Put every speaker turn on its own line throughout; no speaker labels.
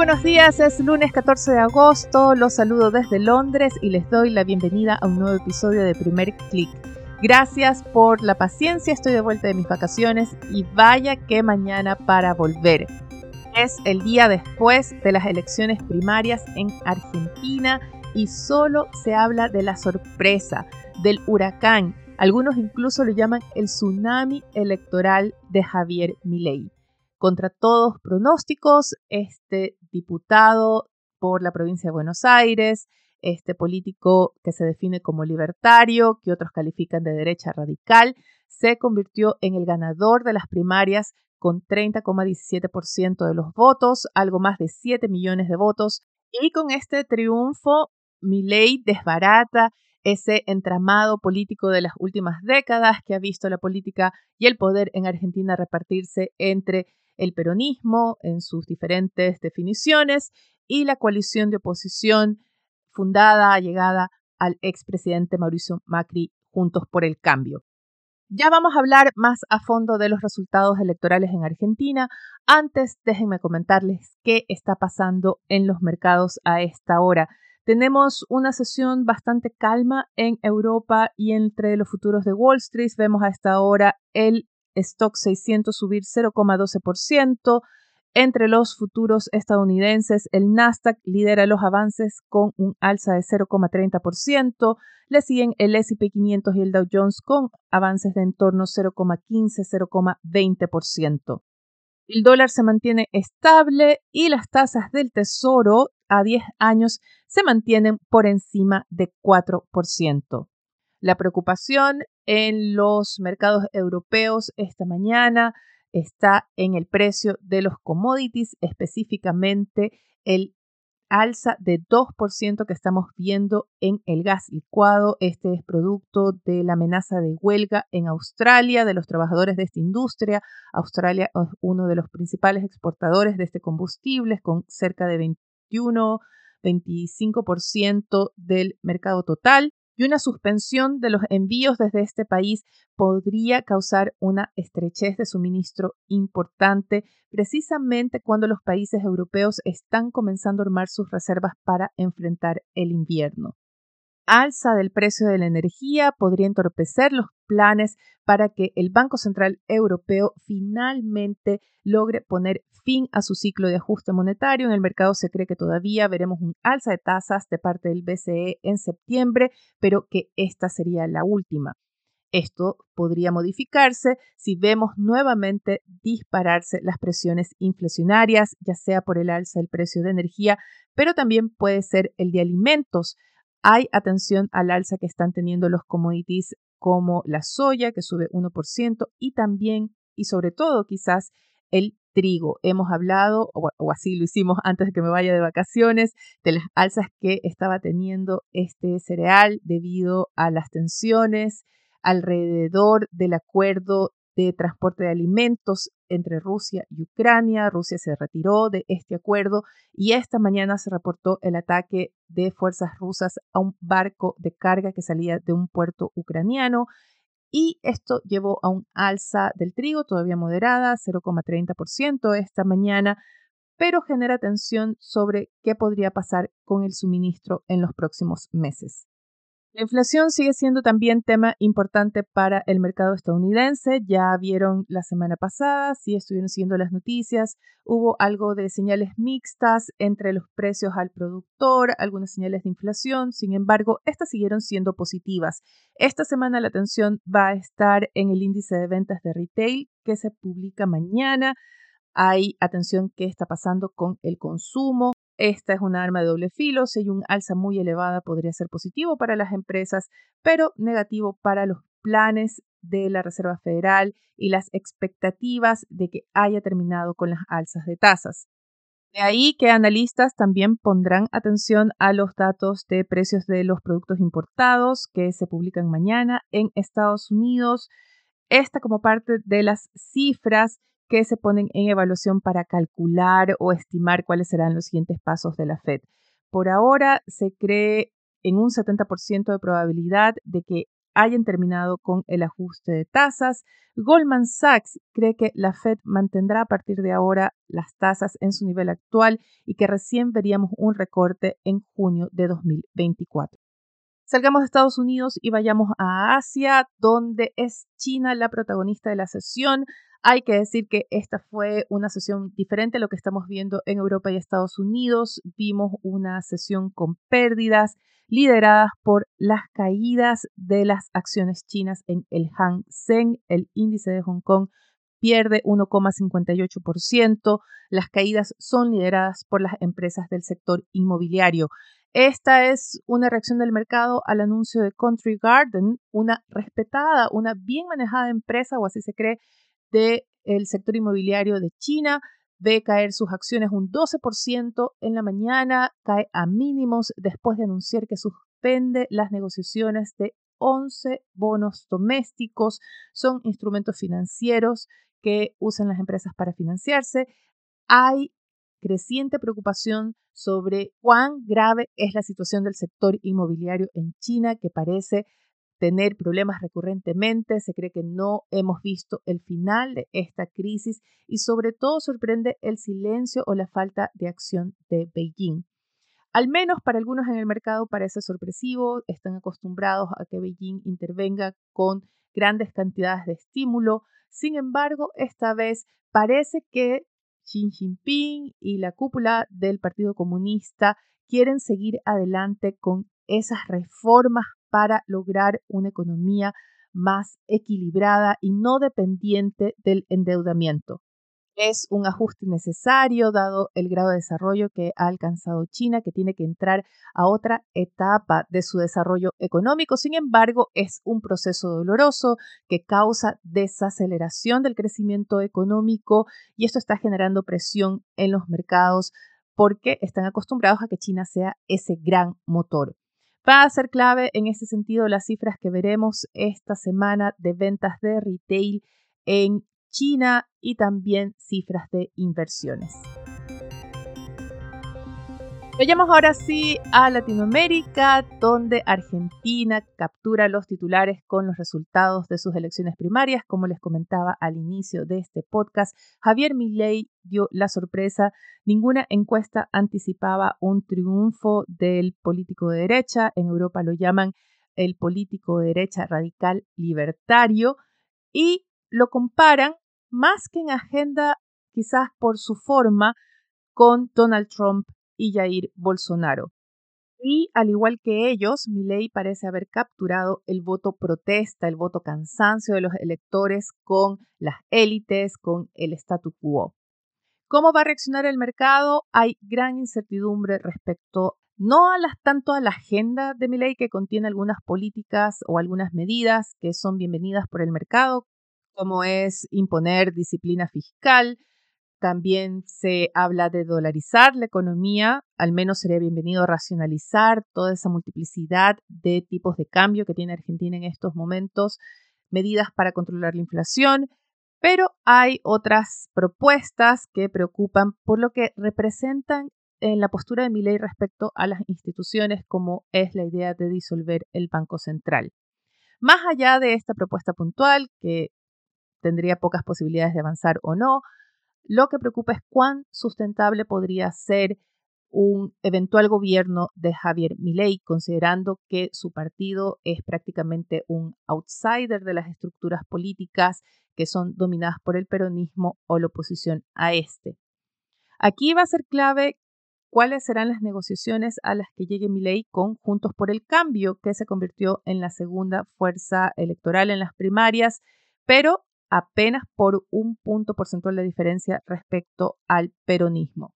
buenos días, es lunes 14 de agosto, los saludo desde Londres y les doy la bienvenida a un nuevo episodio de Primer Click. Gracias por la paciencia, estoy de vuelta de mis vacaciones y vaya que mañana para volver. Es el día después de las elecciones primarias en Argentina y solo se habla de la sorpresa, del huracán. Algunos incluso lo llaman el tsunami electoral de Javier Milei. Contra todos pronósticos, este diputado por la provincia de Buenos Aires, este político que se define como libertario, que otros califican de derecha radical, se convirtió en el ganador de las primarias con 30,17% de los votos, algo más de 7 millones de votos, y con este triunfo, Milei desbarata ese entramado político de las últimas décadas que ha visto la política y el poder en Argentina repartirse entre el peronismo en sus diferentes definiciones y la coalición de oposición fundada, llegada al expresidente Mauricio Macri Juntos por el Cambio. Ya vamos a hablar más a fondo de los resultados electorales en Argentina. Antes, déjenme comentarles qué está pasando en los mercados a esta hora. Tenemos una sesión bastante calma en Europa y entre los futuros de Wall Street vemos a esta hora el stock 600 subir 0,12%. Entre los futuros estadounidenses, el Nasdaq lidera los avances con un alza de 0,30%. Le siguen el S&P 500 y el Dow Jones con avances de en torno 0,15-0,20%. El dólar se mantiene estable y las tasas del tesoro a 10 años se mantienen por encima de 4%. La preocupación en los mercados europeos esta mañana está en el precio de los commodities, específicamente el alza de 2% que estamos viendo en el gas licuado. Este es producto de la amenaza de huelga en Australia de los trabajadores de esta industria. Australia es uno de los principales exportadores de este combustible, con cerca de 21, 25% del mercado total y una suspensión de los envíos desde este país podría causar una estrechez de suministro importante precisamente cuando los países europeos están comenzando a armar sus reservas para enfrentar el invierno alza del precio de la energía podría entorpecer los planes para que el Banco Central Europeo finalmente logre poner fin a su ciclo de ajuste monetario. En el mercado se cree que todavía veremos un alza de tasas de parte del BCE en septiembre, pero que esta sería la última. Esto podría modificarse si vemos nuevamente dispararse las presiones inflacionarias, ya sea por el alza del precio de energía, pero también puede ser el de alimentos hay atención al alza que están teniendo los commodities como la soya, que sube 1%, y también y sobre todo quizás el trigo. Hemos hablado, o, o, así lo hicimos antes de que me vaya de vacaciones, de las alzas que estaba teniendo este cereal debido a las tensiones alrededor del acuerdo de transporte de alimentos entre Rusia y Ucrania. Rusia se retiró de este acuerdo y esta mañana se reportó el ataque de fuerzas rusas a un barco de carga que salía de un puerto ucraniano y esto llevó a un alza del trigo todavía moderada, 0,30% esta mañana, pero genera tensión sobre qué podría pasar con el suministro en los próximos meses. La inflación sigue siendo también tema importante para el mercado estadounidense. Ya vieron la semana pasada, si estuvieron siguiendo las noticias, hubo algo de señales mixtas entre los precios al productor, algunas señales de inflación. Sin embargo, estas siguieron siendo positivas. Esta semana la atención va a estar en el índice de ventas de retail que se publica mañana. Hay atención qué está pasando con el consumo. Esta es una arma de doble filo. Si hay un alza muy elevada, podría ser positivo para las empresas, pero negativo para los planes de la Reserva Federal y las expectativas de que haya terminado con las alzas de tasas. De ahí que analistas también pondrán atención a los datos de precios de los productos importados que se publican mañana en Estados Unidos. Esta como parte de las cifras que se ponen en evaluación para calcular o estimar cuáles serán los siguientes pasos de la Fed. Por ahora se cree en un 70% de probabilidad de que hayan terminado con el ajuste de tasas. Goldman Sachs cree que la Fed mantendrá a partir de ahora las tasas en su nivel actual y que recién veríamos un recorte en junio de 2024. Salgamos de Estados Unidos y vayamos a Asia, donde es China la protagonista de la sesión. Hay que decir que esta fue una sesión diferente a lo que estamos viendo en Europa y Estados Unidos. Vimos una sesión con pérdidas lideradas por las caídas de las acciones chinas en el Hang Seng, el índice de Hong Kong pierde 1,58%. Las caídas son lideradas por las empresas del sector inmobiliario. Esta es una reacción del mercado al anuncio de Country Garden, una respetada, una bien manejada empresa, o así se cree, del sector inmobiliario de China, ve caer sus acciones un 12% en la mañana, cae a mínimos después de anunciar que suspende las negociaciones de 11 bonos domésticos. Son instrumentos financieros que usan las empresas para financiarse. Hay creciente preocupación sobre cuán grave es la situación del sector inmobiliario en China, que parece tener problemas recurrentemente, se cree que no hemos visto el final de esta crisis y sobre todo sorprende el silencio o la falta de acción de Beijing. Al menos para algunos en el mercado parece sorpresivo, están acostumbrados a que Beijing intervenga con grandes cantidades de estímulo, sin embargo, esta vez parece que Xi Jinping y la cúpula del Partido Comunista quieren seguir adelante con esas reformas para lograr una economía más equilibrada y no dependiente del endeudamiento. Es un ajuste necesario dado el grado de desarrollo que ha alcanzado China, que tiene que entrar a otra etapa de su desarrollo económico. Sin embargo, es un proceso doloroso que causa desaceleración del crecimiento económico y esto está generando presión en los mercados porque están acostumbrados a que China sea ese gran motor. Va a ser clave en ese sentido las cifras que veremos esta semana de ventas de retail en China y también cifras de inversiones. Vayamos ahora sí a Latinoamérica, donde Argentina captura los titulares con los resultados de sus elecciones primarias. Como les comentaba al inicio de este podcast, Javier Milei dio la sorpresa. Ninguna encuesta anticipaba un triunfo del político de derecha. En Europa lo llaman el político de derecha radical libertario y lo comparan más que en agenda, quizás por su forma, con Donald Trump y Jair Bolsonaro. Y al igual que ellos, Milei parece haber capturado el voto protesta, el voto cansancio de los electores con las élites, con el statu quo. ¿Cómo va a reaccionar el mercado? Hay gran incertidumbre respecto no a las, tanto a la agenda de Milei que contiene algunas políticas o algunas medidas que son bienvenidas por el mercado, como es imponer disciplina fiscal, también se habla de dolarizar la economía, al menos sería bienvenido racionalizar toda esa multiplicidad de tipos de cambio que tiene Argentina en estos momentos, medidas para controlar la inflación, pero hay otras propuestas que preocupan por lo que representan en la postura de ley respecto a las instituciones, como es la idea de disolver el Banco Central. Más allá de esta propuesta puntual, que tendría pocas posibilidades de avanzar o no, lo que preocupa es cuán sustentable podría ser un eventual gobierno de Javier Milei, considerando que su partido es prácticamente un outsider de las estructuras políticas que son dominadas por el peronismo o la oposición a este. Aquí va a ser clave cuáles serán las negociaciones a las que llegue Milei con Juntos por el Cambio, que se convirtió en la segunda fuerza electoral en las primarias, pero apenas por un punto porcentual de diferencia respecto al peronismo.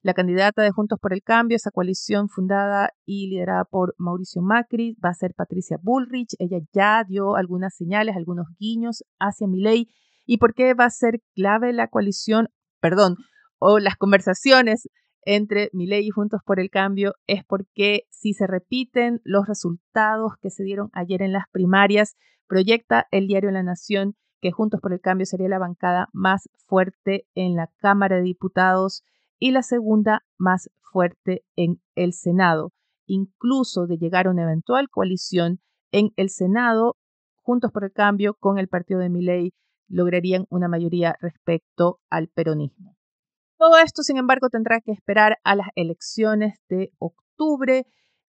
La candidata de Juntos por el Cambio, esa coalición fundada y liderada por Mauricio Macri, va a ser Patricia Bullrich. Ella ya dio algunas señales, algunos guiños hacia Milei. ¿Y por qué va a ser clave la coalición? Perdón, o las conversaciones entre Milei y Juntos por el Cambio es porque si se repiten los resultados que se dieron ayer en las primarias, proyecta el diario La Nación que Juntos por el Cambio sería la bancada más fuerte en la Cámara de Diputados y la segunda más fuerte en el Senado. Incluso de llegar a una eventual coalición en el Senado, Juntos por el Cambio con el partido de Milei lograrían una mayoría respecto al peronismo. Todo esto, sin embargo, tendrá que esperar a las elecciones de octubre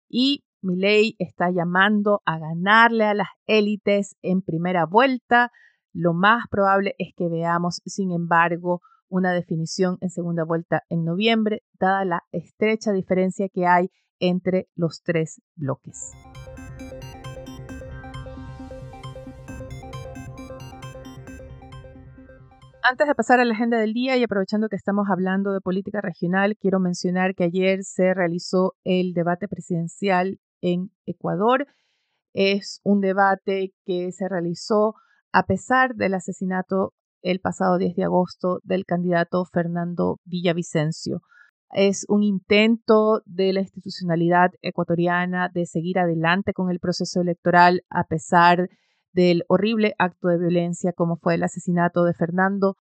y Milei está llamando a ganarle a las élites en primera vuelta. Lo más probable es que veamos, sin embargo, una definición en segunda vuelta en noviembre, dada la estrecha diferencia que hay entre los tres bloques. Antes de pasar a la agenda del día y aprovechando que estamos hablando de política regional, quiero mencionar que ayer se realizó el debate presidencial en Ecuador. Es un debate que se realizó a pesar del asesinato el pasado 10 de agosto del candidato Fernando Villavicencio. Es un intento de la institucionalidad ecuatoriana de seguir adelante con el proceso electoral a pesar del horrible acto de violencia como fue el asesinato de Fernando.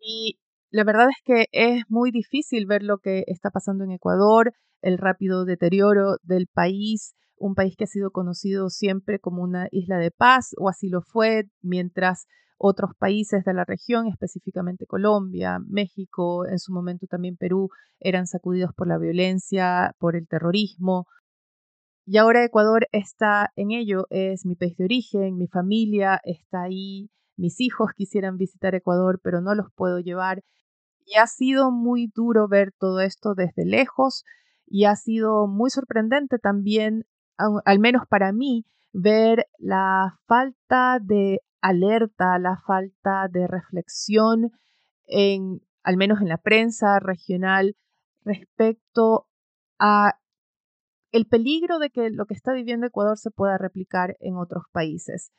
Y la verdad es que es muy difícil ver lo que está pasando en Ecuador, el rápido deterioro del país, un país que ha sido conocido siempre como una isla de paz, o así lo fue, mientras otros países de la región, específicamente Colombia, México, en su momento también Perú, eran sacudidos por la violencia, por el terrorismo, y ahora Ecuador está en ello, es mi país de origen, mi familia está ahí, mis hijos quisieran visitar Ecuador, pero no los puedo llevar. Y ha sido muy duro ver todo esto desde lejos y ha sido muy sorprendente también, al menos para mí, ver la falta de alerta, la falta de reflexión al menos en la prensa regional, respecto a el peligro de que lo que está viviendo Ecuador se pueda replicar en otros países.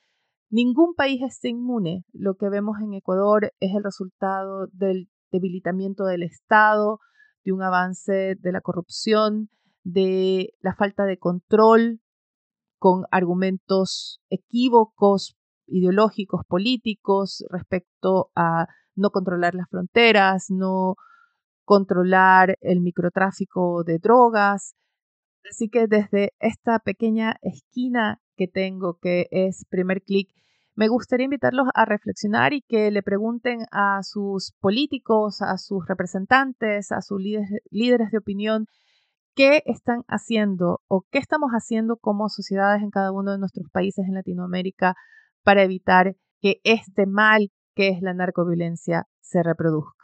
Ningún país está inmune. Lo que vemos en Ecuador es el resultado del debilitamiento del Estado, de un avance de la corrupción, de la falta de control con argumentos equívocos, ideológicos, políticos respecto a no controlar las fronteras, no controlar el microtráfico de drogas, Así que desde esta pequeña esquina que tengo, que es primer clic, me gustaría invitarlos a reflexionar y que le pregunten a sus políticos, a sus representantes, a sus líderes, de opinión, qué están haciendo o qué estamos haciendo como sociedades en cada uno de nuestros países en Latinoamérica para evitar que este mal que es la narcoviolencia se reproduzca.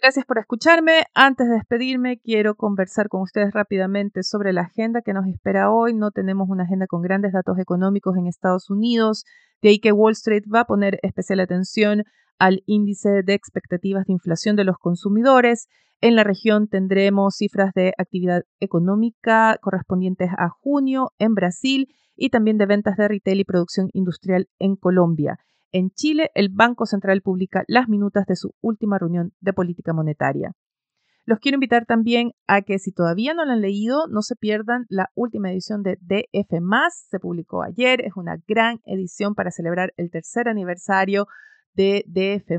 Gracias por escucharme. Antes de despedirme, quiero conversar con ustedes rápidamente sobre la agenda que nos espera hoy. No tenemos una agenda con grandes datos económicos en Estados Unidos, de ahí que Wall Street va a poner especial atención al índice de expectativas de inflación de los consumidores. En la región tendremos cifras de actividad económica correspondientes a junio en Brasil y también de ventas de retail y producción industrial en Colombia. En Chile, el Banco Central publica las minutas de su última reunión de política monetaria. Los quiero invitar también a que si todavía no la han leído, no se pierdan la última edición de DF Se publicó ayer, es una gran edición para celebrar el tercer aniversario de DF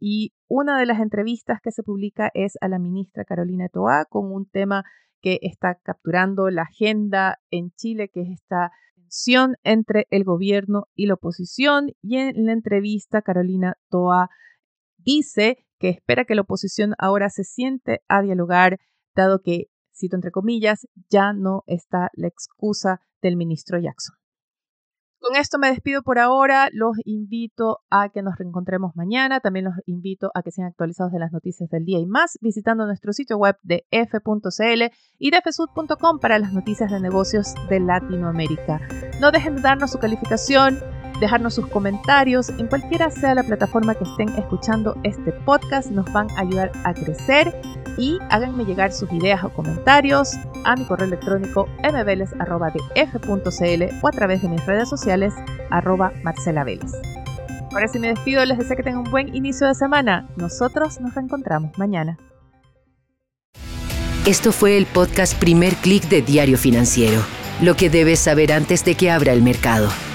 y una de las entrevistas que se publica es a la ministra Carolina Toá con un tema que está capturando la agenda en Chile, que es esta entre el gobierno y la oposición y en la entrevista Carolina Toa dice que espera que la oposición ahora se siente a dialogar, dado que, cito entre comillas, ya no está la excusa del ministro Jackson. Con esto me despido por ahora. Los invito a que nos reencontremos mañana. También los invito a que sean actualizados de las noticias del día y más visitando nuestro sitio web de f.cl y de fsud.com para las noticias de negocios de Latinoamérica. No dejen de darnos su calificación dejarnos sus comentarios en cualquiera sea la plataforma que estén escuchando este podcast. Nos van a ayudar a crecer y háganme llegar sus ideas o comentarios a mi correo electrónico mveles.df.cl o a través de mis redes sociales arroba Marcela Vélez. Ahora sí me despido, les deseo que tengan un buen inicio de semana. Nosotros nos reencontramos mañana.
Esto fue el podcast Primer Click de Diario Financiero, lo que debes saber antes de que abra el mercado.